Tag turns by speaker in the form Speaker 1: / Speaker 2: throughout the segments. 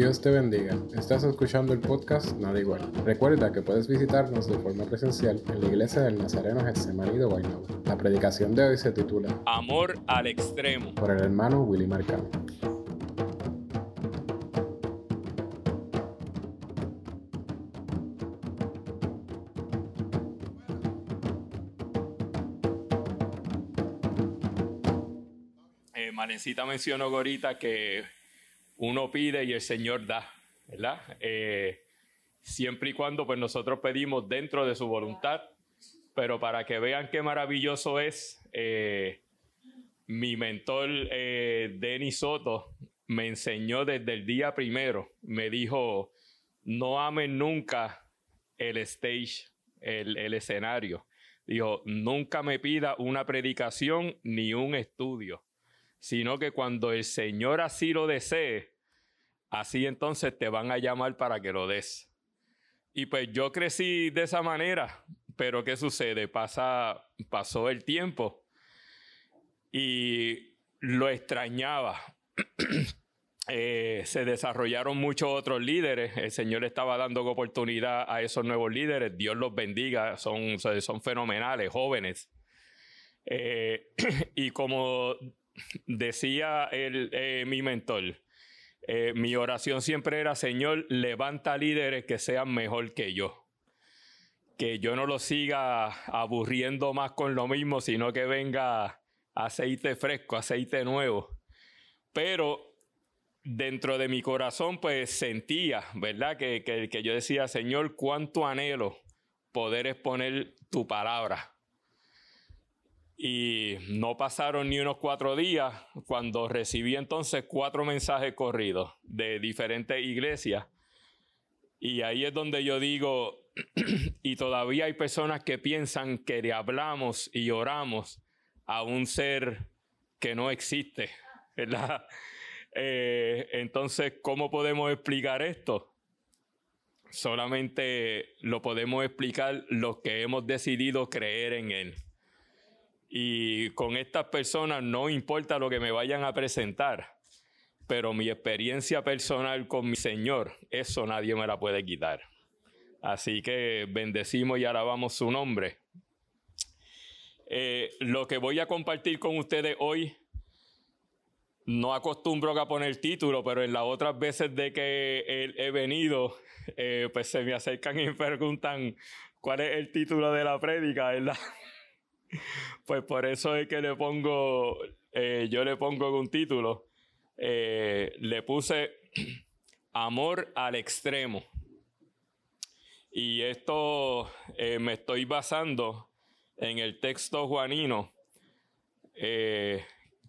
Speaker 1: Dios te bendiga. Estás escuchando el podcast Nada Igual. Recuerda que puedes visitarnos de forma presencial en la iglesia del Nazareno Getsemaní de Guaynabo. La predicación de hoy se titula
Speaker 2: Amor al extremo.
Speaker 1: por el hermano Willy Marcano.
Speaker 2: Eh, Manecita mencionó ahorita que uno pide y el Señor da, ¿verdad? Eh, siempre y cuando pues nosotros pedimos dentro de su voluntad, pero para que vean qué maravilloso es, eh, mi mentor eh, Denis Soto me enseñó desde el día primero, me dijo, no amen nunca el stage, el, el escenario. Dijo, nunca me pida una predicación ni un estudio, sino que cuando el Señor así lo desee, así entonces te van a llamar para que lo des. Y pues yo crecí de esa manera, pero ¿qué sucede? Pasa, pasó el tiempo y lo extrañaba. Eh, se desarrollaron muchos otros líderes. El Señor estaba dando oportunidad a esos nuevos líderes. Dios los bendiga. Son, son fenomenales, jóvenes. Eh, y como decía el, eh, mi mentor, eh, mi oración siempre era, Señor, levanta líderes que sean mejor que yo. Que yo no los siga aburriendo más con lo mismo, sino que venga aceite fresco, aceite nuevo. Pero dentro de mi corazón, pues sentía, ¿verdad? Que, que, que yo decía, Señor, cuánto anhelo poder exponer tu palabra. Y no pasaron ni unos cuatro días cuando recibí entonces cuatro mensajes corridos de diferentes iglesias. Y ahí es donde yo digo, y todavía hay personas que piensan que le hablamos y oramos a un ser que no existe. Eh, entonces, ¿cómo podemos explicar esto? Solamente lo podemos explicar los que hemos decidido creer en Él. Y con estas personas no importa lo que me vayan a presentar, pero mi experiencia personal con mi Señor, eso nadie me la puede quitar. Así que bendecimos y alabamos su nombre. Eh, lo que voy a compartir con ustedes hoy, no acostumbro a poner título, pero en las otras veces de que he, venido, eh, pues se me acercan y me preguntan cuál es el título de la prédica, ¿verdad? Pues por eso es que le pongo, eh, yo le pongo un título, eh, le puse Amor al extremo. Y esto eh, me estoy basando en el texto juanino,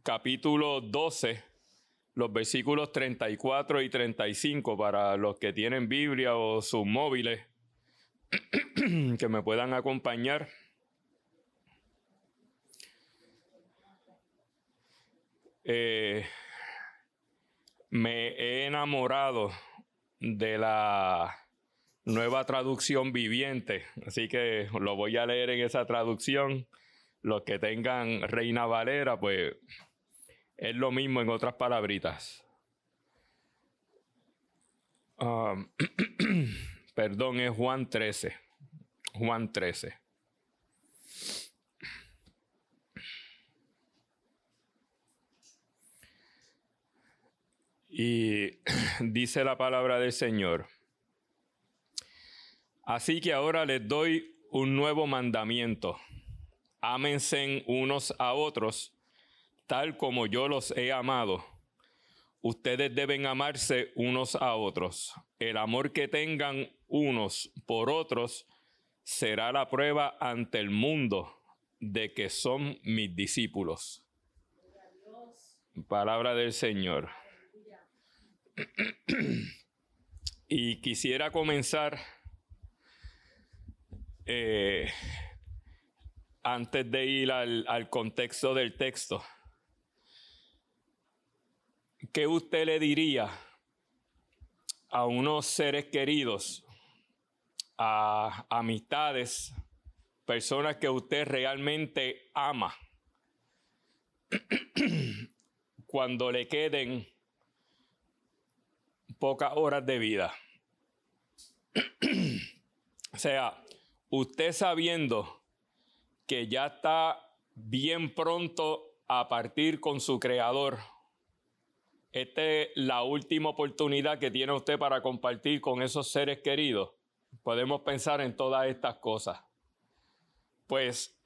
Speaker 2: capítulo 12, los versículos 34 y 35 para los que tienen Biblia o sus móviles que me puedan acompañar. Eh, me he enamorado de la nueva traducción viviente, así que lo voy a leer en esa traducción. Los que tengan Reina Valera, pues es lo mismo en otras palabritas. Um, perdón, es Juan 13. Juan 13. Y dice la palabra del Señor. Así que ahora les doy un nuevo mandamiento. Ámense unos a otros, tal como yo los he amado. Ustedes deben amarse unos a otros. El amor que tengan unos por otros será la prueba ante el mundo de que son mis discípulos. Palabra del Señor. Y quisiera comenzar eh, antes de ir al, al, contexto del texto. ¿Qué usted le diría a unos seres queridos, a amistades, personas que usted realmente ama, cuando le queden pocas horas de vida. o sea, usted sabiendo que ya está bien pronto a partir con su creador, esta es la última oportunidad que tiene usted para compartir con esos seres queridos. Podemos pensar en todas estas cosas. Pues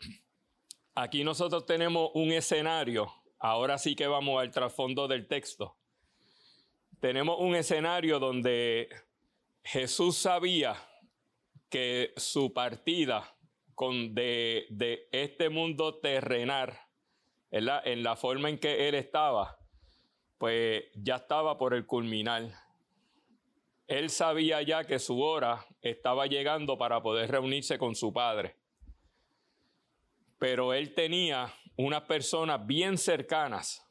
Speaker 2: aquí nosotros tenemos un escenario. Ahora sí que vamos al trasfondo del texto. Tenemos un escenario donde Jesús sabía que su partida con de, de este mundo terrenal, en la forma en que él estaba, pues ya estaba por el culminar. Él sabía ya que su hora estaba llegando para poder reunirse con su padre. Pero él tenía unas personas bien cercanas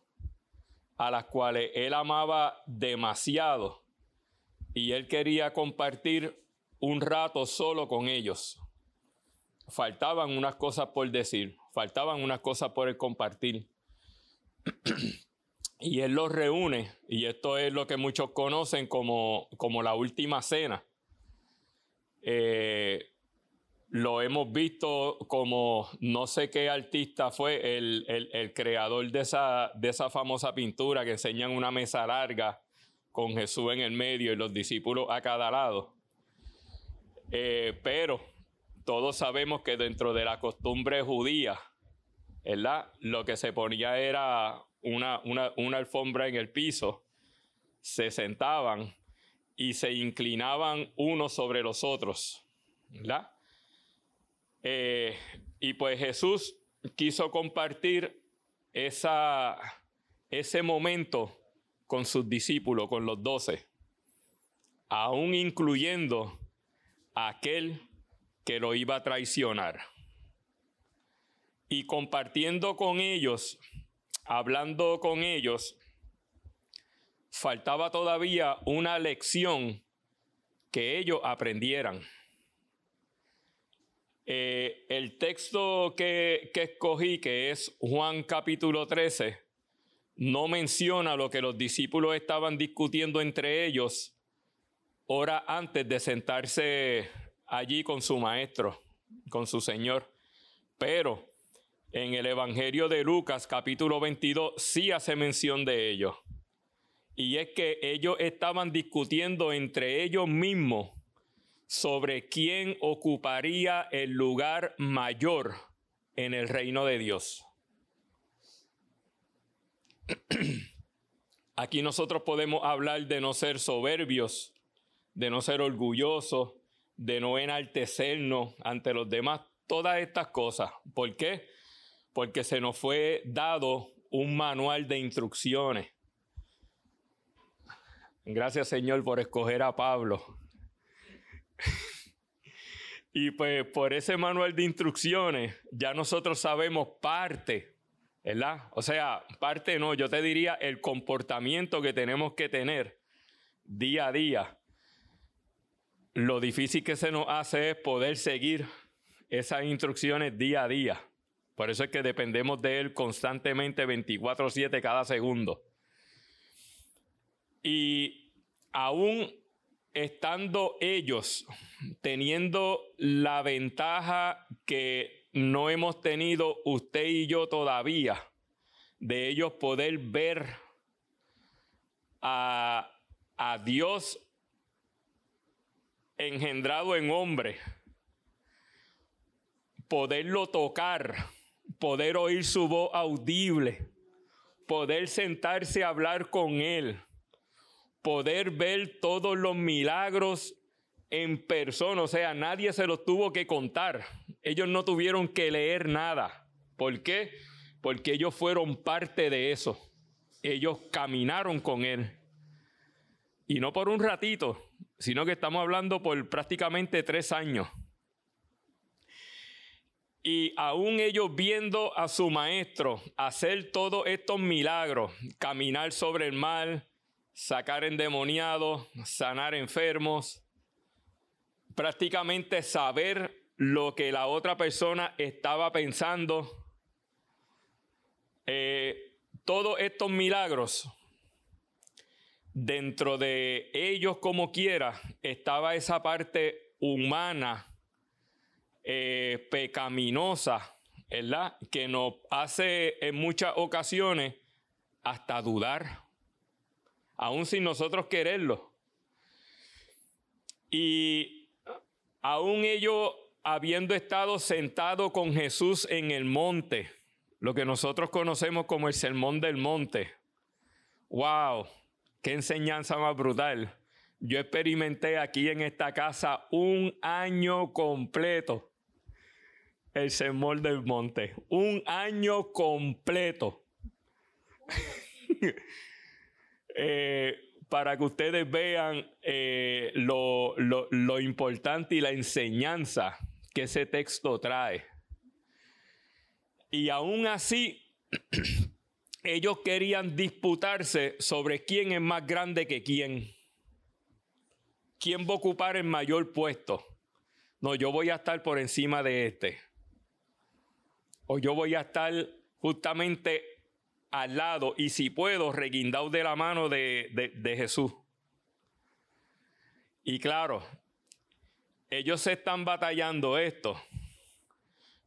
Speaker 2: a las cuales él amaba demasiado y él quería compartir un rato solo con ellos. Faltaban unas cosas por decir, faltaban unas cosas por el compartir. y él los reúne, y esto es lo que muchos conocen como, como la última cena. Eh, lo hemos visto como no sé qué artista fue el, el, creador de esa, de esa famosa pintura que enseñan una mesa larga con Jesús en el medio y los discípulos a cada lado. Eh, pero todos sabemos que dentro de la costumbre judía, ¿verdad? Lo que se ponía era una, una, alfombra en el piso, se sentaban y se inclinaban unos sobre los otros, ¿verdad? Eh, y pues Jesús quiso compartir ese momento con sus discípulos, con los doce, aún incluyendo a aquel que lo iba a traicionar. Y compartiendo con ellos, hablando con ellos, faltaba todavía una lección que ellos aprendieran. Eh, el texto que, que escogí, que es Juan capítulo 13, no menciona lo que los discípulos estaban discutiendo entre ellos hora antes de sentarse allí con su maestro, con su Señor. Pero en el Evangelio de Lucas capítulo 22 sí hace mención de ello. Y es que ellos estaban discutiendo entre ellos mismos sobre quién ocuparía el lugar mayor en el reino de Dios. Aquí nosotros podemos hablar de no ser soberbios, de no ser orgullosos, de no enaltecernos ante los demás, todas estas cosas. ¿Por qué? Porque se nos fue dado un manual de instrucciones. Gracias Señor por escoger a Pablo y pues por ese manual de instrucciones ya nosotros sabemos parte, ¿verdad? O sea, parte no, yo te diría el comportamiento que tenemos que tener día a día. Lo difícil que se nos hace es poder seguir esas instrucciones día a día. Por eso es que dependemos de Él constantemente 24/7 cada segundo. Y aún estando ellos teniendo la ventaja que no hemos tenido usted y yo todavía, de ellos poder ver a, a Dios engendrado en hombre, poderlo tocar, poder oír su voz audible, poder sentarse a hablar con Él poder ver todos los milagros en persona, o sea, nadie se los tuvo que contar. Ellos no tuvieron que leer nada. ¿Por qué? Porque ellos fueron parte de eso. Ellos caminaron con Él. Y no por un ratito, sino que estamos hablando por prácticamente tres años. Y aún ellos viendo a su maestro hacer todos estos milagros, caminar sobre el mar, sacar endemoniados, sanar enfermos, prácticamente saber lo que la otra persona estaba pensando. Eh, todos estos milagros dentro de ellos como quiera estaba esa parte humana, eh, pecaminosa, ¿verdad? Que nos hace en muchas ocasiones hasta dudar, aún sin nosotros quererlo. Y aún ellos habiendo estado sentados con Jesús en el monte, lo que nosotros conocemos como el sermón del monte. ¡Wow! ¡Qué enseñanza más brutal! Yo experimenté aquí en esta casa un año completo el sermón del monte. Un año completo. Eh, para que ustedes vean eh, lo, lo importante y la enseñanza que ese texto trae. Y aún así, ellos querían disputarse sobre quién es más grande que quién. ¿Quién va a ocupar el mayor puesto? No, yo voy a estar por encima de este. O yo voy a estar justamente al lado y si puedo, reguindado de la mano de, de Jesús. Y claro, ellos se están batallando esto,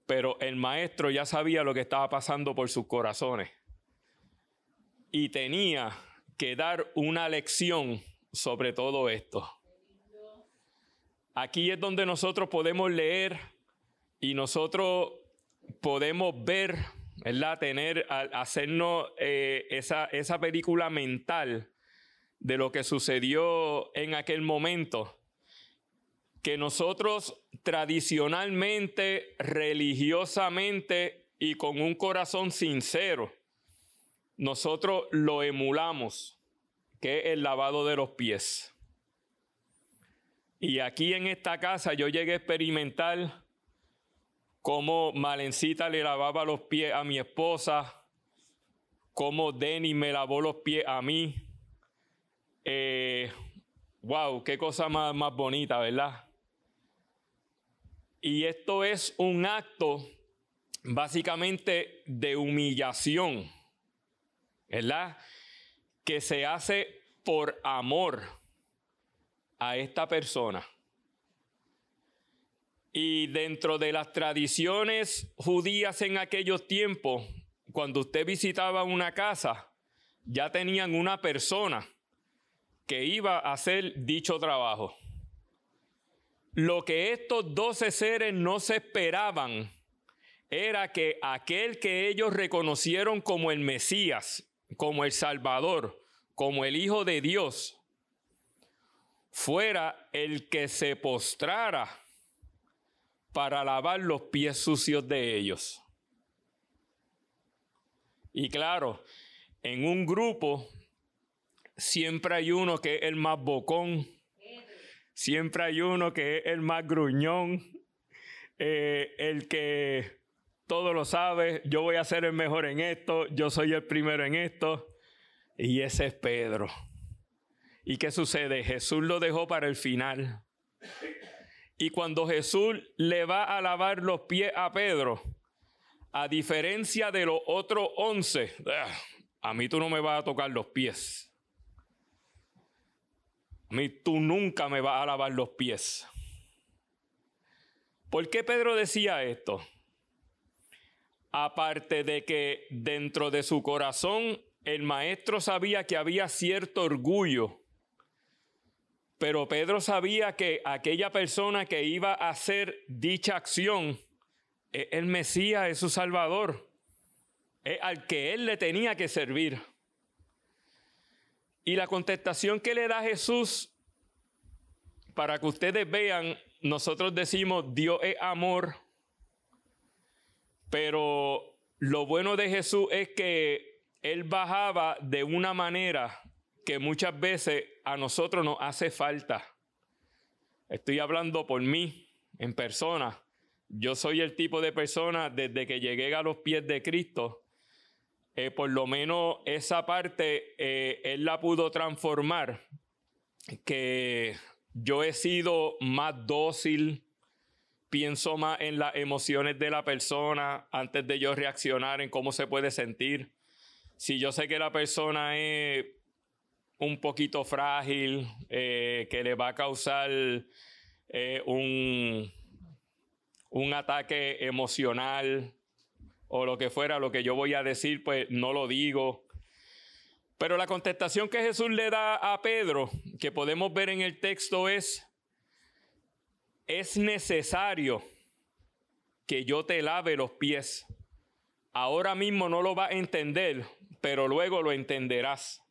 Speaker 2: pero el maestro ya sabía lo que estaba pasando por sus corazones y tenía que dar una lección sobre todo esto. Aquí es donde nosotros podemos leer y nosotros podemos ver, ¿verdad? Tener, hacernos eh, esa, esa película mental de lo que sucedió en aquel momento que nosotros tradicionalmente, religiosamente y con un corazón sincero, nosotros lo emulamos, que es el lavado de los pies. Y aquí en esta casa yo llegué a experimentar cómo Malencita le lavaba los pies a mi esposa, cómo Denny me lavó los pies a mí. wow, eh, qué cosa más, más bonita, ¿verdad? Y esto es un acto básicamente de humillación, ¿verdad? Que se hace por amor a esta persona. Y dentro de las tradiciones judías en aquellos tiempos, cuando usted visitaba una casa, ya tenían una persona que iba a hacer dicho trabajo. Lo que estos doce seres no se esperaban era que aquel que ellos reconocieron como el Mesías, como el Salvador, como el Hijo de Dios, fuera el que se postrara para lavar los pies sucios de ellos. Y claro, en un grupo siempre hay uno que es el más bocón, Siempre hay uno que es el más gruñón, eh, el que todo lo sabe, yo voy a ser el mejor en esto, yo soy el primero en esto. Y ese es Pedro. ¿Y qué sucede? Jesús lo dejó para el final. Y cuando Jesús le va a lavar los pies a Pedro, a diferencia de los otros once, ah, a mí tú no me vas a tocar los pies. A mí tú nunca me vas a lavar los pies. ¿Por qué Pedro decía esto? Aparte de que dentro de su corazón el maestro sabía que había cierto orgullo, pero Pedro sabía que aquella persona que iba a hacer dicha acción es el Mesías, es su Salvador, es al que él le tenía que servir. Y la contestación que le da Jesús, para que ustedes vean, nosotros decimos, Dios es amor, pero lo bueno de Jesús es que Él bajaba de una manera que muchas veces a nosotros nos hace falta. Estoy hablando por mí, en persona. Yo soy el tipo de persona desde que llegué a los pies de Cristo eh, por lo menos esa parte eh, él la pudo transformar, que yo he sido más dócil, pienso más en las emociones de la persona antes de yo reaccionar en cómo se puede sentir. Si yo sé que la persona es un poquito frágil, eh, que le va a causar eh, un, un ataque emocional o lo que fuera, lo que yo voy a decir, pues no lo digo. Pero la contestación que Jesús le da a Pedro, que podemos ver en el texto, es, es necesario que yo te lave los pies. Ahora mismo no lo va a entender, pero luego lo entenderás.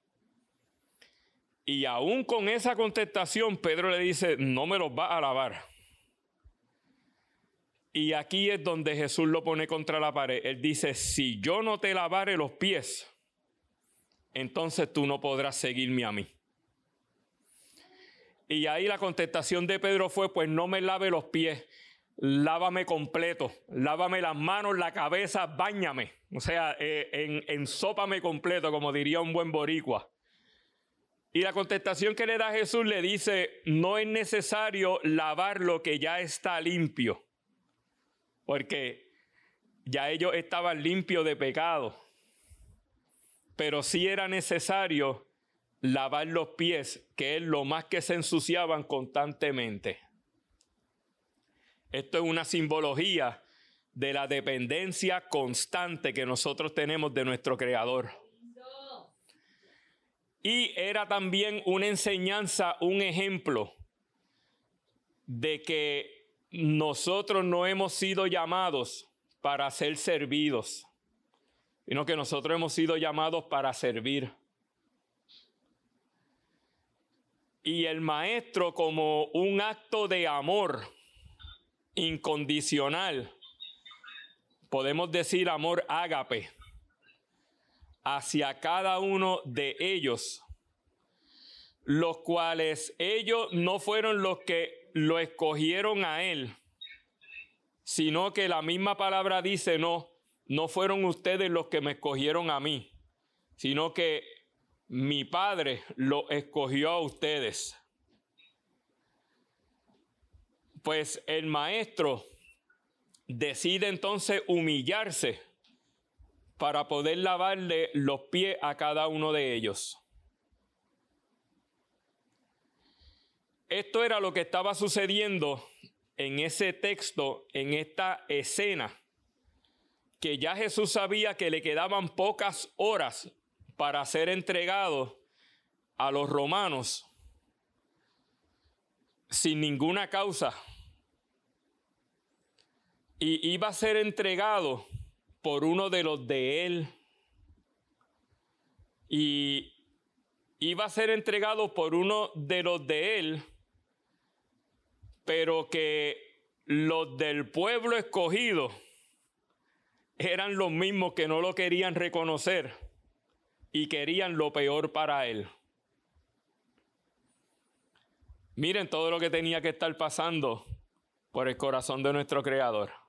Speaker 2: Y aún con esa contestación, Pedro le dice, no me los va a lavar. Y aquí es donde Jesús lo pone contra la pared. Él dice, si yo no te lavare los pies, entonces tú no podrás seguirme a mí. Y ahí la contestación de Pedro fue, pues no me lave los pies, lávame completo, lávame las manos, la cabeza, bañame. O sea, eh, en, ensópame completo, como diría un buen boricua. Y la contestación que le da Jesús le dice, no es necesario lavar lo que ya está limpio, porque ya ellos estaban limpios de pecado, pero sí era necesario lavar los pies, que es lo más que se ensuciaban constantemente. Esto es una simbología de la dependencia constante que nosotros tenemos de nuestro Creador. Y era también una enseñanza, un ejemplo de que nosotros no hemos sido llamados para ser servidos, sino que nosotros hemos sido llamados para servir. Y el maestro como un acto de amor incondicional, podemos decir amor ágape, hacia cada uno de ellos, los cuales ellos no fueron los que lo escogieron a él, sino que la misma palabra dice, no, no fueron ustedes los que me escogieron a mí, sino que mi Padre lo escogió a ustedes. Pues el maestro decide entonces humillarse para poder lavarle los pies a cada uno de ellos. Esto era lo que estaba sucediendo en ese texto, en esta escena, que ya Jesús sabía que le quedaban pocas horas para ser entregado a los romanos sin ninguna causa. Y iba a ser entregado por uno de los de él. Y iba a ser entregado por uno de los de él, pero que los del pueblo escogido eran los mismos que no lo querían reconocer y querían lo peor para él. Miren todo lo que tenía que estar pasando por el corazón de nuestro Creador.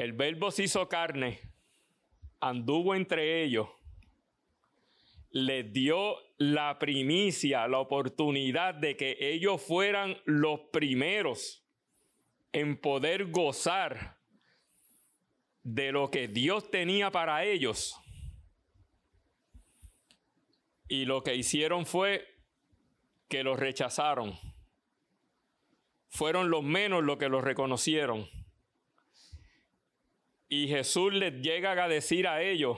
Speaker 2: El verbo se hizo carne, anduvo entre ellos, les dio la primicia, la oportunidad de que ellos fueran los primeros en poder gozar de lo que Dios tenía para ellos. Y lo que hicieron fue que los rechazaron. Fueron los menos los que los reconocieron. Y Jesús les llega a decir a ellos,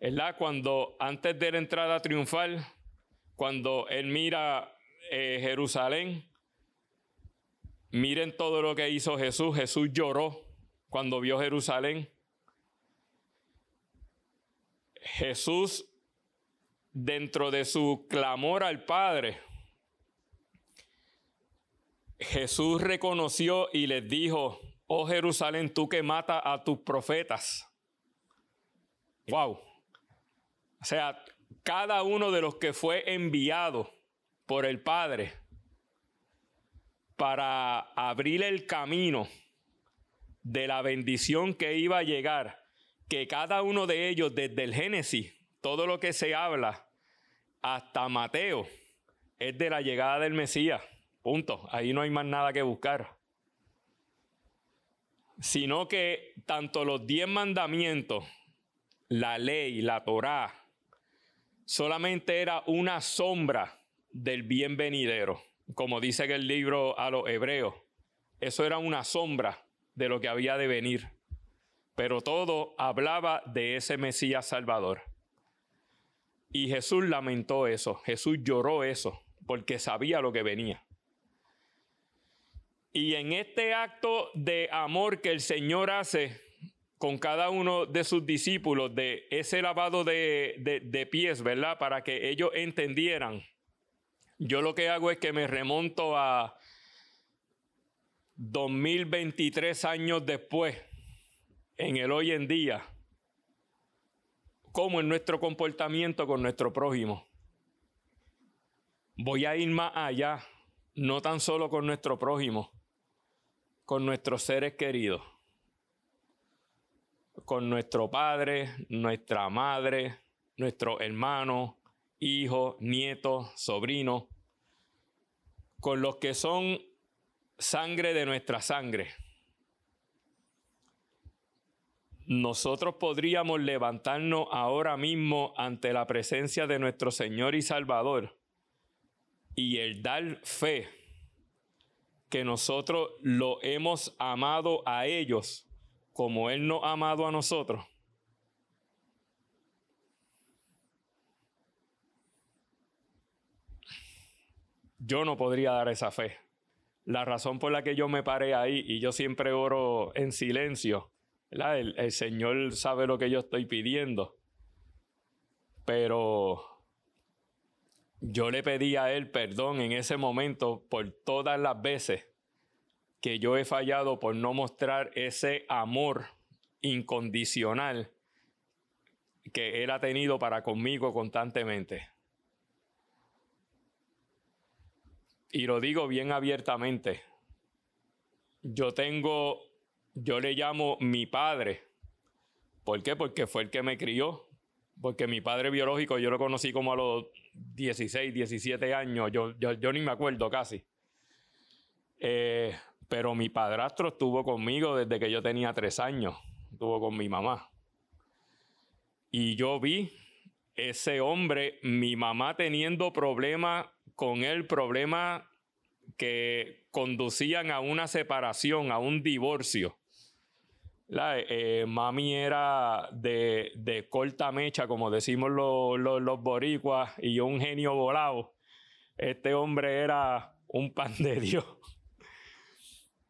Speaker 2: ¿verdad? Cuando antes de la entrada triunfal, cuando él mira eh, Jerusalén, miren todo lo que hizo Jesús. Jesús lloró cuando vio Jerusalén. Jesús, dentro de su clamor al Padre, Jesús reconoció y les dijo, oh Jerusalén, tú que matas a tus profetas. Wow. O sea, cada uno de los que fue enviado por el Padre para abrir el camino de la bendición que iba a llegar, que cada uno de ellos desde el Génesis, todo lo que se habla, hasta Mateo, es de la llegada del Mesías. Punto. Ahí no hay más nada que buscar sino que tanto los diez mandamientos, la ley, la Torá, solamente era una sombra del bien venidero, como dice en el libro a los hebreos. Eso era una sombra de lo que había de venir. Pero todo hablaba de ese Mesías Salvador. Y Jesús lamentó eso, Jesús lloró eso, porque sabía lo que venía. Y en este acto de amor que el Señor hace con cada uno de sus discípulos, de ese lavado de, de, pies, ¿verdad? Para que ellos entendieran. Yo lo que hago es que me remonto a 2023 años después, en el hoy en día, como en nuestro comportamiento con nuestro prójimo. Voy a ir más allá, no tan solo con nuestro prójimo, con nuestros seres queridos, con nuestro padre, nuestra madre, nuestro hermano, hijo, nieto, sobrino, con los que son sangre de nuestra sangre. Nosotros podríamos levantarnos ahora mismo ante la presencia de nuestro Señor y Salvador y el dar fe que nosotros lo hemos amado a ellos como Él nos ha amado a nosotros. Yo no podría dar esa fe. La razón por la que yo me paré ahí y yo siempre oro en silencio, el, el Señor sabe lo que yo estoy pidiendo. Pero yo le pedí a Él perdón en ese momento por todas las veces que yo he fallado por no mostrar ese amor incondicional que Él ha tenido para conmigo constantemente. Y lo digo bien abiertamente. Yo tengo, yo le llamo mi padre. ¿Por qué? Porque fue el que me crió. Porque mi padre biológico yo lo conocí como a los 16, 17 años, yo, yo, ni me acuerdo casi. Eh, pero mi padrastro estuvo conmigo desde que yo tenía tres años, estuvo con mi mamá. Y yo vi ese hombre, mi mamá teniendo problemas con él, problemas que conducían a una separación, a un divorcio. La, eh, mami era de, de, corta mecha, como decimos los, los, boricuas, y un genio volado. Este hombre era un pan de Dios.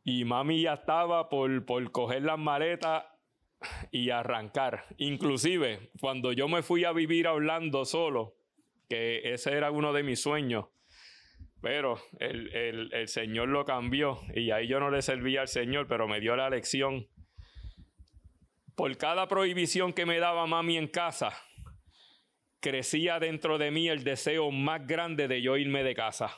Speaker 2: Y mami ya estaba por, por coger las maletas y arrancar. Inclusive, cuando yo me fui a vivir a Orlando solo, que ese era uno de mis sueños, pero el, el, el Señor lo cambió y ahí yo no le servía al Señor, pero me dio la lección por cada prohibición que me daba mami en casa, crecía dentro de mí el deseo más grande de yo irme de casa.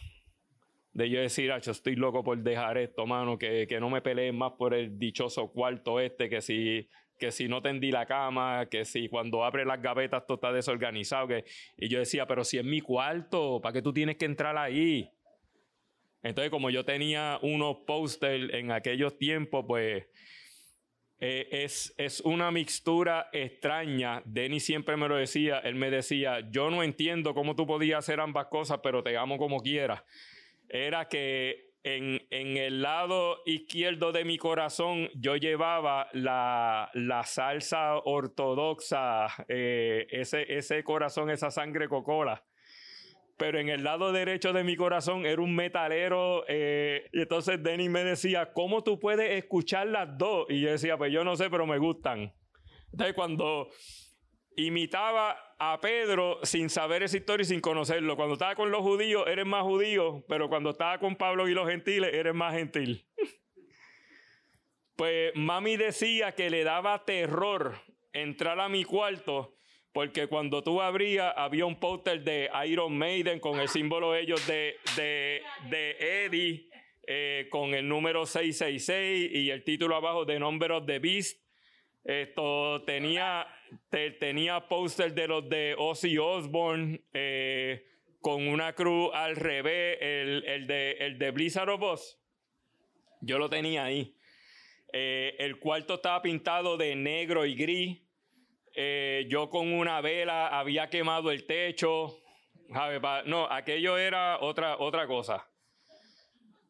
Speaker 2: De yo decir, yo estoy loco por dejar esto, mano, que, que no me peleen más por el dichoso cuarto este, que si, que si no tendí la cama, que si cuando abre las gavetas todo está desorganizado. Que... Y yo decía, pero si es mi cuarto, ¿para qué tú tienes que entrar ahí? Entonces, como yo tenía unos póster en aquellos tiempos, pues eh, es, es una mixtura extraña. Denny siempre me lo decía, él me decía, yo no entiendo cómo tú podías hacer ambas cosas, pero te amo como quieras. Era que en, en, el lado izquierdo de mi corazón yo llevaba la, la salsa ortodoxa, eh, ese, ese corazón, esa sangre cocola pero en el lado derecho de mi corazón era un metalero. Eh, y entonces Denny me decía, ¿cómo tú puedes escuchar las dos? Y yo decía, pues yo no sé, pero me gustan. Entonces cuando imitaba a Pedro sin saber esa historia y sin conocerlo, cuando estaba con los judíos eres más judío, pero cuando estaba con Pablo y los gentiles eres más gentil. pues mami decía que le daba terror entrar a mi cuarto porque cuando tú abrías había un póster de Iron Maiden con el símbolo ellos de, de, de Eddie, eh, con el número 666 y el título abajo de Number of the Beast. Esto tenía, tenía póster de los de Ozzy Osbourne eh, con una cruz al revés, el, el, de, el de Blizzard of Oz. Yo lo tenía ahí. Eh, el cuarto estaba pintado de negro y gris eh, yo con una vela había quemado el techo. No, aquello era otra, otra cosa.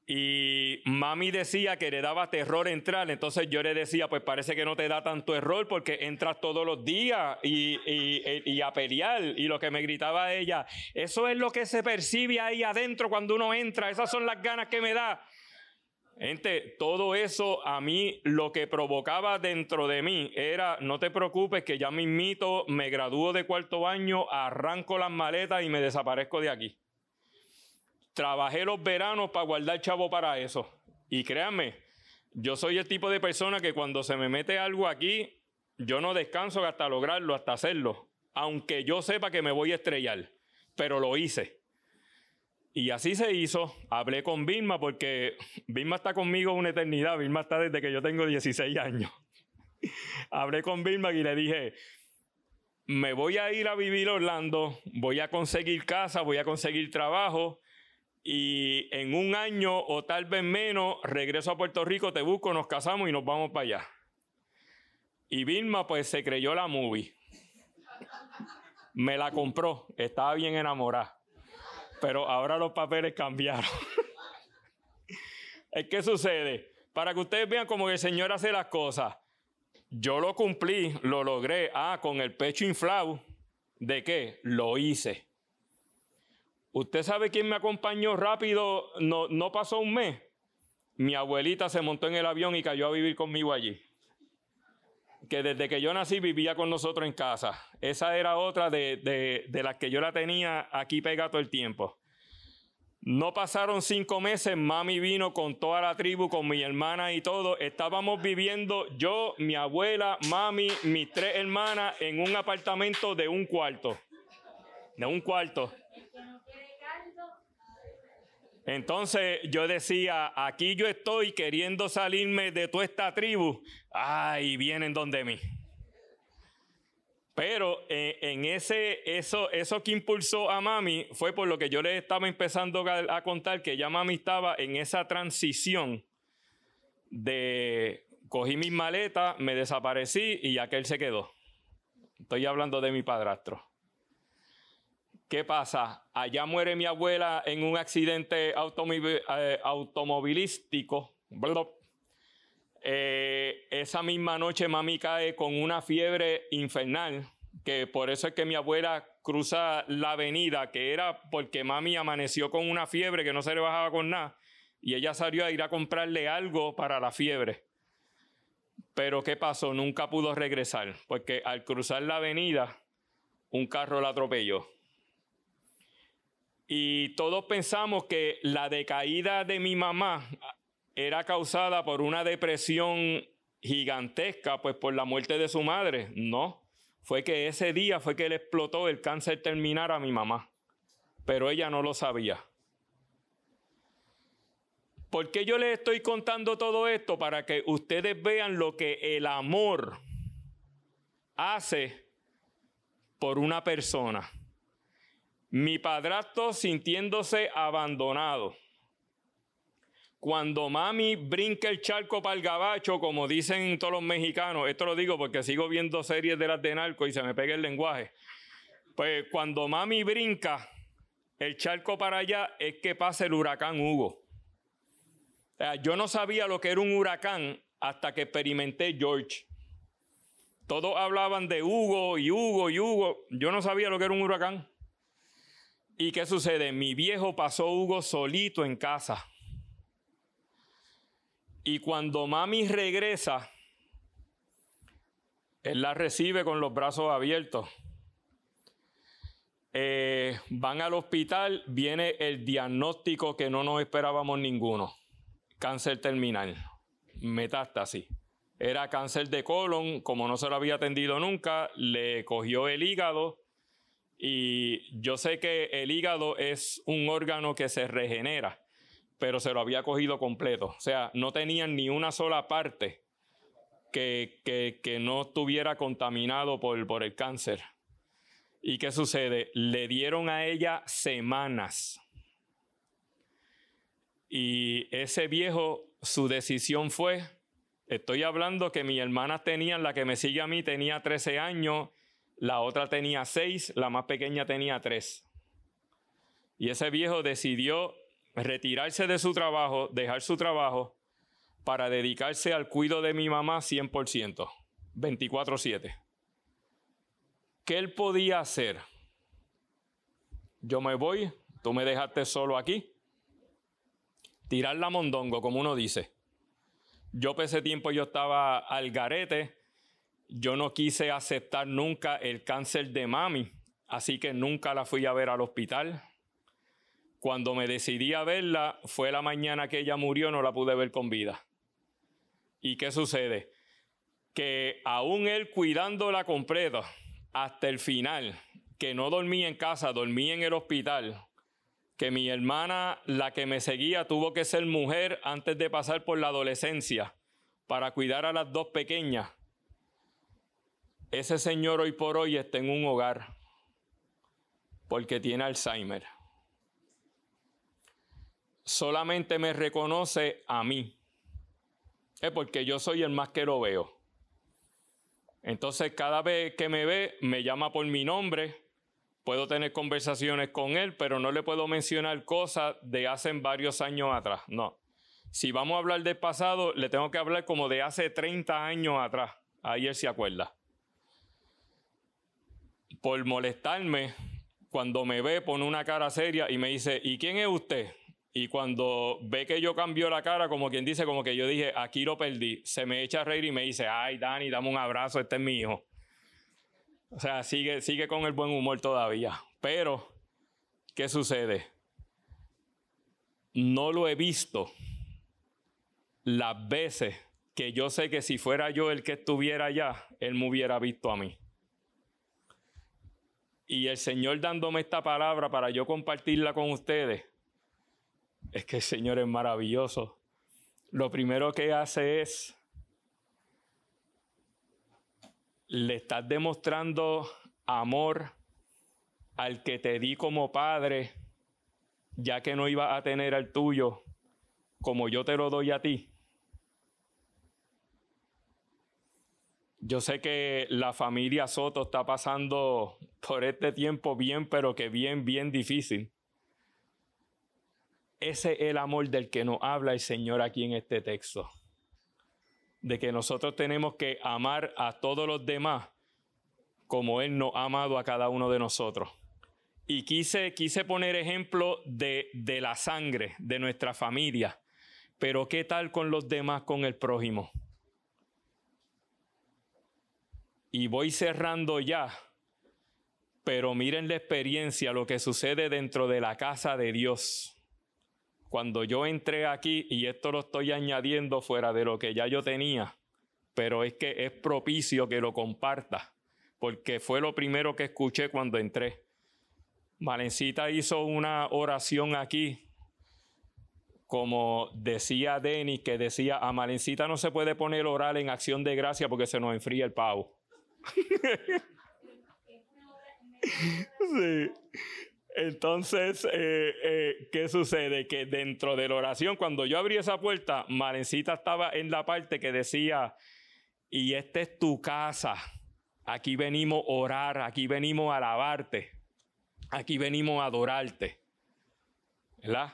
Speaker 2: Y mami decía que le daba terror entrar, entonces yo le decía, pues parece que no te da tanto error porque entras todos los días y, y, a pelear. Y lo que me gritaba ella, eso es lo que se percibe ahí adentro cuando uno entra, esas son las ganas que me da. Gente, todo eso a mí lo que provocaba dentro de mí era, no te preocupes que ya mismito me gradúo de cuarto año, arranco las maletas y me desaparezco de aquí. Trabajé los veranos para guardar chavo para eso. Y créanme, yo soy el tipo de persona que cuando se me mete algo aquí, yo no descanso hasta lograrlo, hasta hacerlo. Aunque yo sepa que me voy a estrellar. Pero lo hice. Y así se hizo. Hablé con Vilma porque Vilma está conmigo una eternidad. Vilma está desde que yo tengo 16 años. Hablé con Vilma y le dije, me voy a ir a vivir a Orlando, voy a conseguir casa, voy a conseguir trabajo y en un año o tal vez menos regreso a Puerto Rico, te busco, nos casamos y nos vamos para allá. Y Vilma pues se creyó la movie. Me la compró, estaba bien enamorada. Pero ahora los papeles cambiaron. es que sucede, para que ustedes vean cómo el Señor hace las cosas. Yo lo cumplí, lo logré. Ah, con el pecho inflado. ¿De qué? Lo hice. ¿Usted sabe quién me acompañó rápido? No, no pasó un mes. Mi abuelita se montó en el avión y cayó a vivir conmigo allí. Que desde que yo nací vivía con nosotros en casa. Esa era otra de, de, de las que yo la tenía aquí pegado todo el tiempo. No pasaron cinco meses, mami vino con toda la tribu, con mi hermana y todo. Estábamos viviendo yo, mi abuela, mami, mis tres hermanas en un apartamento de un cuarto. De un cuarto. Entonces yo decía, aquí yo estoy queriendo salirme de toda esta tribu. Ay, vienen donde mí. Pero eh, en ese, eso, eso que impulsó a mami fue por lo que yo le estaba empezando a, contar, que ya mami estaba en esa transición de cogí mis maletas, me desaparecí y aquel se quedó. Estoy hablando de mi padrastro. ¿Qué pasa? Allá muere mi abuela en un accidente eh, automovilístico. Eh, esa misma noche mami cae con una fiebre infernal, que por eso es que mi abuela cruza la avenida, que era porque mami amaneció con una fiebre que no se le bajaba con nada, y ella salió a ir a comprarle algo para la fiebre. Pero ¿qué pasó? Nunca pudo regresar, porque al cruzar la avenida, un carro la atropelló. Y todos pensamos que la decaída de mi mamá era causada por una depresión gigantesca, pues por la muerte de su madre. No, fue que ese día fue que le explotó el cáncer terminal a mi mamá, pero ella no lo sabía. ¿Por qué yo les estoy contando todo esto? Para que ustedes vean lo que el amor hace por una persona. Mi padrastro sintiéndose abandonado. Cuando mami brinca el charco para el gabacho, como dicen todos los mexicanos, esto lo digo porque sigo viendo series de las de narco y se me pega el lenguaje. Pues cuando mami brinca el charco para allá, es que pasa el huracán Hugo. yo no sabía lo que era un huracán hasta que experimenté George. Todos hablaban de Hugo y Hugo y Hugo. Yo no sabía lo que era un huracán. ¿Y qué sucede? Mi viejo pasó Hugo solito en casa. Y cuando mami regresa, él la recibe con los brazos abiertos. Eh, van al hospital, viene el diagnóstico que no nos esperábamos ninguno. Cáncer terminal, metástasis. Era cáncer de colon, como no se lo había atendido nunca, le cogió el hígado y yo sé que el hígado es un órgano que se regenera, pero se lo había cogido completo. O sea, no tenían ni una sola parte que, que, no estuviera contaminado por, por el cáncer. ¿Y qué sucede? Le dieron a ella semanas. Y ese viejo, su decisión fue, estoy hablando que mi hermana tenía, la que me sigue a mí, tenía 13 años la otra tenía seis, la más pequeña tenía tres. Y ese viejo decidió retirarse de su trabajo, dejar su trabajo para dedicarse al cuidado de mi mamá 100%, 24/7. ¿Qué él podía hacer? Yo me voy, tú me dejaste solo aquí. Tirar la mondongo, como uno dice. Yo por ese tiempo yo estaba al garete, yo no quise aceptar nunca el cáncer de mami, así que nunca la fui a ver al hospital. Cuando me decidí a verla, fue la mañana que ella murió, no la pude ver con vida. ¿Y qué sucede? Que aún él cuidándola completa hasta el final, que no dormí en casa, dormí en el hospital, que mi hermana, la que me seguía, tuvo que ser mujer antes de pasar por la adolescencia para cuidar a las dos pequeñas. Ese señor hoy por hoy está en un hogar porque tiene Alzheimer. Solamente me reconoce a mí. Es porque yo soy el más que lo veo. Entonces cada vez que me ve, me llama por mi nombre. Puedo tener conversaciones con él, pero no le puedo mencionar cosas de hace varios años atrás. No. Si vamos a hablar del pasado, le tengo que hablar como de hace 30 años atrás. Él se acuerda por molestarme, cuando me ve, pone una cara seria y me dice, ¿y quién es usted? Y cuando ve que yo cambio la cara, como quien dice, como que yo dije, aquí lo perdí, se me echa a reír y me dice, ay, Dani, dame un abrazo, este es mi hijo. O sea, sigue, sigue con el buen humor todavía. Pero, ¿qué sucede? No lo he visto las veces que yo sé que si fuera yo el que estuviera allá, él me hubiera visto a mí. Y el Señor dándome esta palabra para yo compartirla con ustedes, es que el Señor es maravilloso. Lo primero que hace es, le estás demostrando amor al que te di como padre, ya que no iba a tener al tuyo como yo te lo doy a ti. Yo sé que la familia Soto está pasando por este tiempo bien, pero que bien, bien difícil. Ese es el amor del que nos habla el Señor aquí en este texto. De que nosotros tenemos que amar a todos los demás como Él nos ha amado a cada uno de nosotros. Y quise, quise poner ejemplo de, de la sangre de nuestra familia. Pero ¿qué tal con los demás, con el prójimo? Y voy cerrando ya, pero miren la experiencia, lo que sucede dentro de la casa de Dios. Cuando yo entré aquí, y esto lo estoy añadiendo fuera de lo que ya yo tenía, pero es que es propicio que lo comparta, porque fue lo primero que escuché cuando entré. Valencita hizo una oración aquí, como decía Denis, que decía, a Malencita no se puede poner oral en acción de gracia porque se nos enfría el pavo. Sí. Entonces, eh, eh, ¿qué sucede? Que dentro de la oración, cuando yo abrí esa puerta, Marencita estaba en la parte que decía, y esta es tu casa, aquí venimos a orar, aquí venimos a alabarte, aquí venimos a adorarte. ¿Verdad?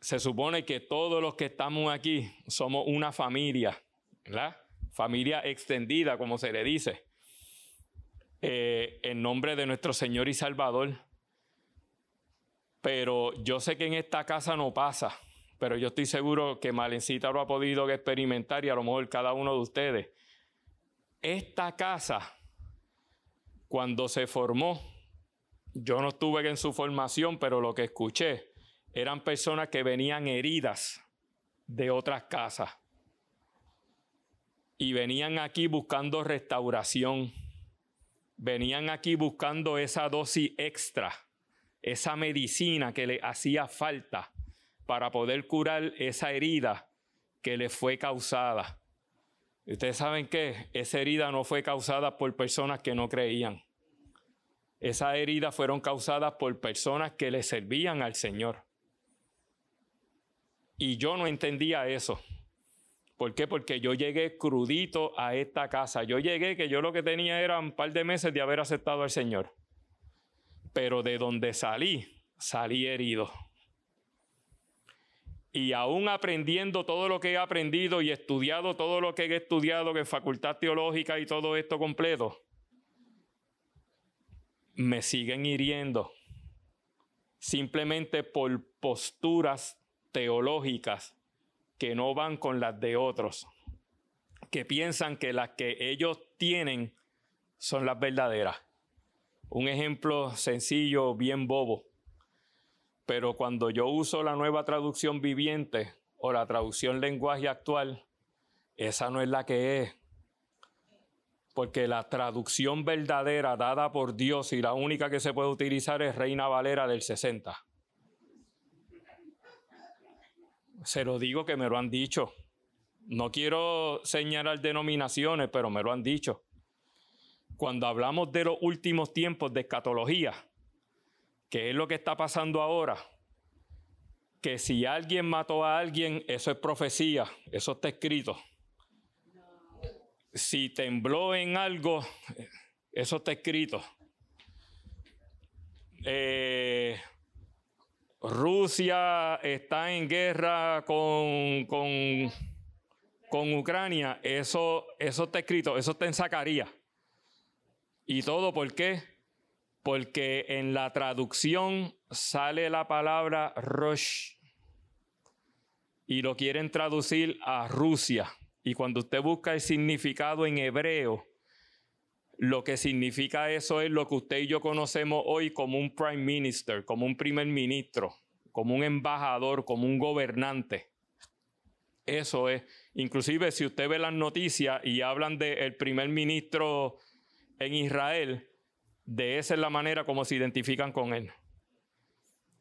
Speaker 2: Se supone que todos los que estamos aquí somos una familia, ¿verdad? Familia extendida, como se le dice. Eh, en nombre de nuestro Señor y Salvador. Pero yo sé que en esta casa no pasa, pero yo estoy seguro que Malencita lo ha podido experimentar y a lo mejor cada uno de ustedes. Esta casa, cuando se formó, yo no estuve en su formación, pero lo que escuché eran personas que venían heridas de otras casas y venían aquí buscando restauración venían aquí buscando esa dosis extra, esa medicina que le hacía falta para poder curar esa herida que le fue causada. Ustedes saben que esa herida no fue causada por personas que no creían. Esas heridas fueron causadas por personas que le servían al Señor. Y yo no entendía eso. ¿Por qué? Porque yo llegué crudito a esta casa. Yo llegué que yo lo que tenía era un par de meses de haber aceptado al Señor. Pero de donde salí, salí herido. Y aún aprendiendo todo lo que he aprendido y estudiado todo lo que he estudiado en facultad teológica y todo esto completo, me siguen hiriendo simplemente por posturas teológicas que no van con las de otros, que piensan que las que ellos tienen son las verdaderas. Un ejemplo sencillo, bien bobo. Pero cuando yo uso la nueva traducción viviente o la traducción lenguaje actual, esa no es la que es. Porque la traducción verdadera dada por Dios y la única que se puede utilizar es Reina Valera del 60. Se lo digo que me lo han dicho. No quiero señalar denominaciones, pero me lo han dicho. Cuando hablamos de los últimos tiempos de escatología, que es lo que está pasando ahora, que si alguien mató a alguien, eso es profecía, eso está escrito. Si tembló en algo, eso está escrito. Eh, Rusia está en guerra con, con, con Ucrania, eso, eso está escrito, eso está en Zacarías. ¿Y todo por qué? Porque en la traducción sale la palabra Rosh y lo quieren traducir a Rusia. Y cuando usted busca el significado en hebreo, lo que significa eso es lo que usted y yo conocemos hoy como un prime minister, como un primer ministro, como un embajador, como un gobernante. Eso es. Inclusive si usted ve las noticias y hablan del primer ministro en Israel, de esa es la manera como se identifican con él.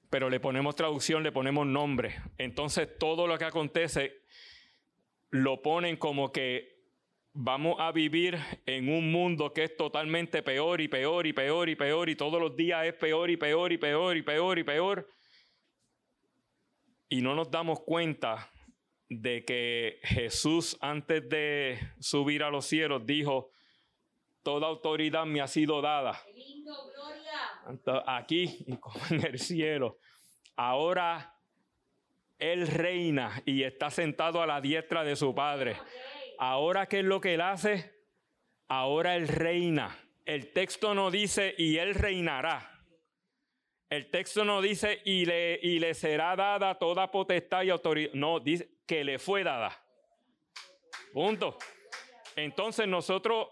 Speaker 2: Pero le ponemos traducción, le ponemos nombre. Entonces todo lo que acontece lo ponen como que vamos a vivir en un mundo que es totalmente peor y peor y peor y peor y todos los días es peor y peor y peor y peor y peor. Y no nos damos cuenta de que Jesús antes de subir a los cielos dijo, toda autoridad me ha sido dada. Aquí y en el cielo. Ahora Él reina y está sentado a la diestra de su Padre. Ahora, ¿qué es lo que él hace? Ahora él reina. El texto no dice y él reinará. El texto no dice y le, y le será dada toda potestad y autoridad. No, dice que le fue dada. Punto. Entonces nosotros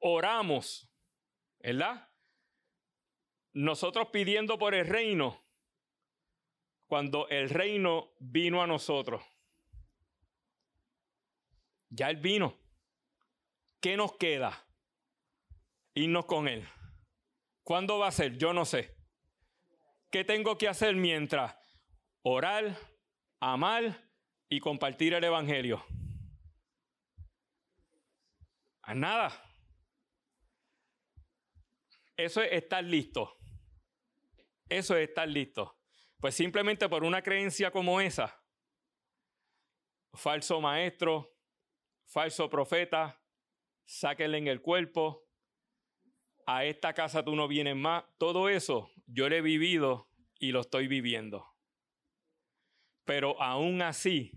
Speaker 2: oramos, ¿verdad? Nosotros pidiendo por el reino, cuando el reino vino a nosotros. Ya Él vino. ¿Qué nos queda? Irnos con Él. ¿Cuándo va a ser? Yo no sé. ¿Qué tengo que hacer mientras? Orar, amar y compartir el Evangelio. A nada. Eso es estar listo. Eso es estar listo. Pues simplemente por una creencia como esa, falso maestro, falso profeta, sáquenle en el cuerpo, a esta casa tú no vienes más. Todo eso yo lo he vivido y lo estoy viviendo. Pero aún así,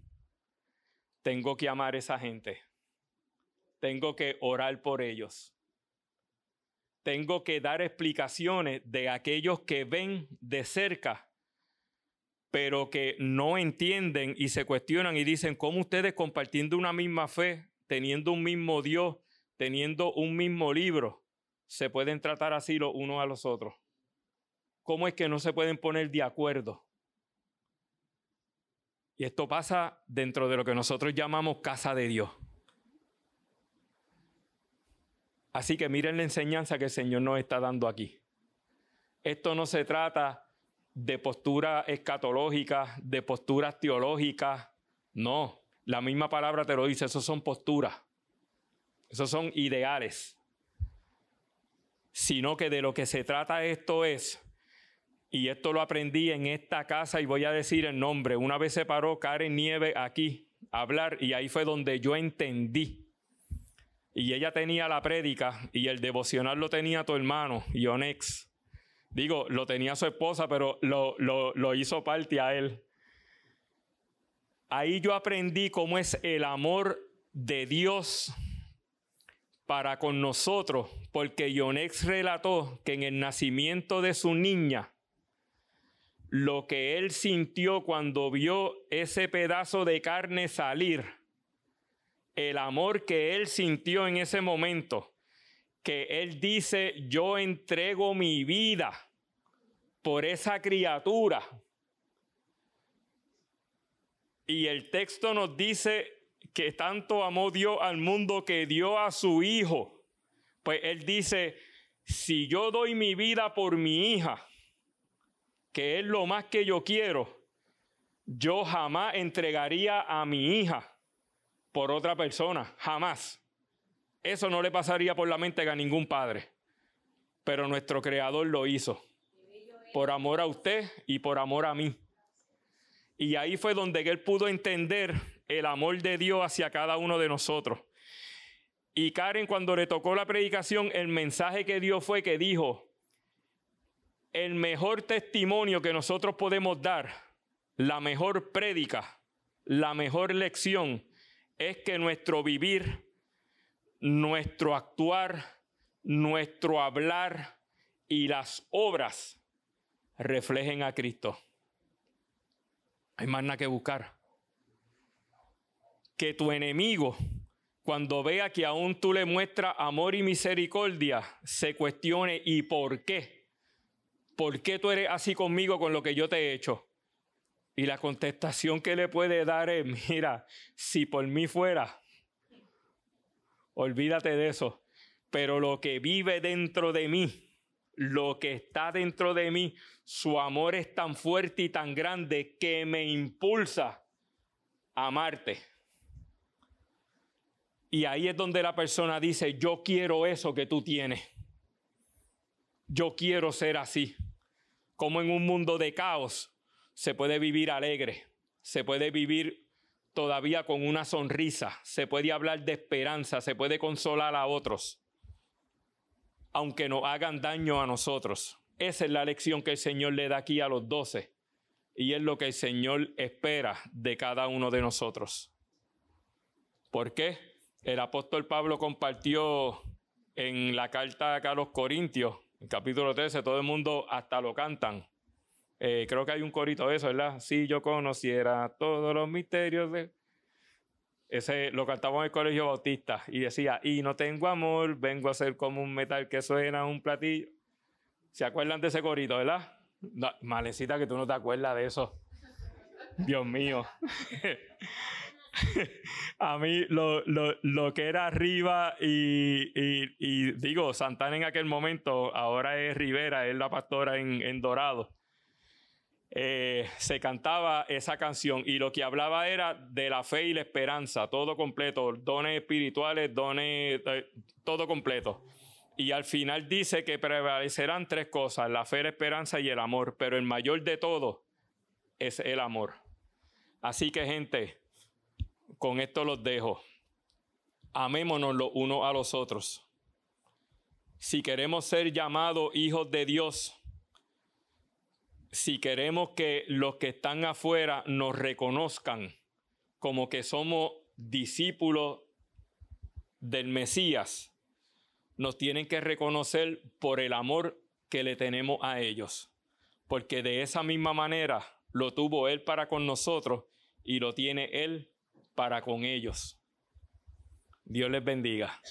Speaker 2: tengo que amar a esa gente. Tengo que orar por ellos. Tengo que dar explicaciones de aquellos que ven de cerca pero que no entienden y se cuestionan y dicen, ¿cómo ustedes compartiendo una misma fe, teniendo un mismo Dios, teniendo un mismo libro, se pueden tratar así los unos a los otros? ¿Cómo es que no se pueden poner de acuerdo? Y esto pasa dentro de lo que nosotros llamamos casa de Dios. Así que miren la enseñanza que el Señor nos está dando aquí. Esto no se trata de posturas escatológicas, de posturas teológicas. No, la misma palabra te lo dice, esos son posturas, esos son ideales. Sino que de lo que se trata esto es, y esto lo aprendí en esta casa y voy a decir el nombre, una vez se paró Karen Nieve aquí hablar y ahí fue donde yo entendí. Y ella tenía la prédica y el devocional lo tenía tu hermano, Yonex. Digo, lo tenía su esposa, pero lo, lo, lo hizo parte a él. Ahí yo aprendí cómo es el amor de Dios para con nosotros, porque Yonex relató que en el nacimiento de su niña, lo que él sintió cuando vio ese pedazo de carne salir, el amor que él sintió en ese momento, que él dice, yo entrego mi vida por esa criatura. Y el texto nos dice que tanto amó Dios al mundo que dio a su hijo. Pues él dice, si yo doy mi vida por mi hija, que es lo más que yo quiero, yo jamás entregaría a mi hija por otra persona, jamás. Eso no le pasaría por la mente a ningún padre, pero nuestro creador lo hizo, por amor a usted y por amor a mí. Y ahí fue donde él pudo entender el amor de Dios hacia cada uno de nosotros. Y Karen cuando le tocó la predicación, el mensaje que dio fue que dijo, el mejor testimonio que nosotros podemos dar, la mejor prédica, la mejor lección, es que nuestro vivir, nuestro actuar, nuestro hablar y las obras reflejen a Cristo. Hay más nada que buscar. Que tu enemigo, cuando vea que aún tú le muestras amor y misericordia, se cuestione y por qué ¿por qué tú eres así conmigo con lo que yo te he hecho? Y la contestación que le puede dar es, mira, si por mí fuera, olvídate de eso. Pero lo que vive dentro de mí, lo que está dentro de mí, su amor es tan fuerte y tan grande que me impulsa a amarte. Y ahí es donde la persona dice, yo quiero eso que tú tienes. Yo quiero ser así como en un mundo de caos se puede vivir alegre, se puede vivir todavía con una sonrisa, se puede hablar de esperanza, se puede consolar a otros, aunque no hagan daño a nosotros. Esa es la lección que el Señor le da aquí a los doce y es lo que el Señor espera de cada uno de nosotros. ¿Por qué? El apóstol Pablo compartió en la carta a los Corintios capítulo 13, todo el mundo hasta lo cantan. Eh, creo que hay un corito de eso, ¿verdad? Si yo conociera todos los misterios de... Ese lo cantamos en el colegio bautista y decía, y no tengo amor, vengo a ser como un metal que suena un platillo. ¿Se acuerdan de ese corito, verdad? malecita que tú no te acuerdas de eso. Dios mío. a mí lo, que era arriba y, digo, Santana en aquel momento, ahora es Rivera, es la pastora en, Dorado. Eh, se cantaba esa canción y lo que hablaba era de la fe y la esperanza, todo completo, dones espirituales, dones, eh, todo completo. Y al final dice que prevalecerán tres cosas, la fe, la esperanza y el amor, pero el mayor de todo es el amor. Así que gente, con esto los dejo. Amémonos los unos a los otros. Si queremos ser llamados hijos de Dios, si queremos que los que están afuera nos reconozcan como que somos discípulos del Mesías, nos tienen que reconocer por el amor que le tenemos a ellos. Porque de esa misma manera lo tuvo Él para con nosotros y lo tiene Él para con ellos. Dios les bendiga.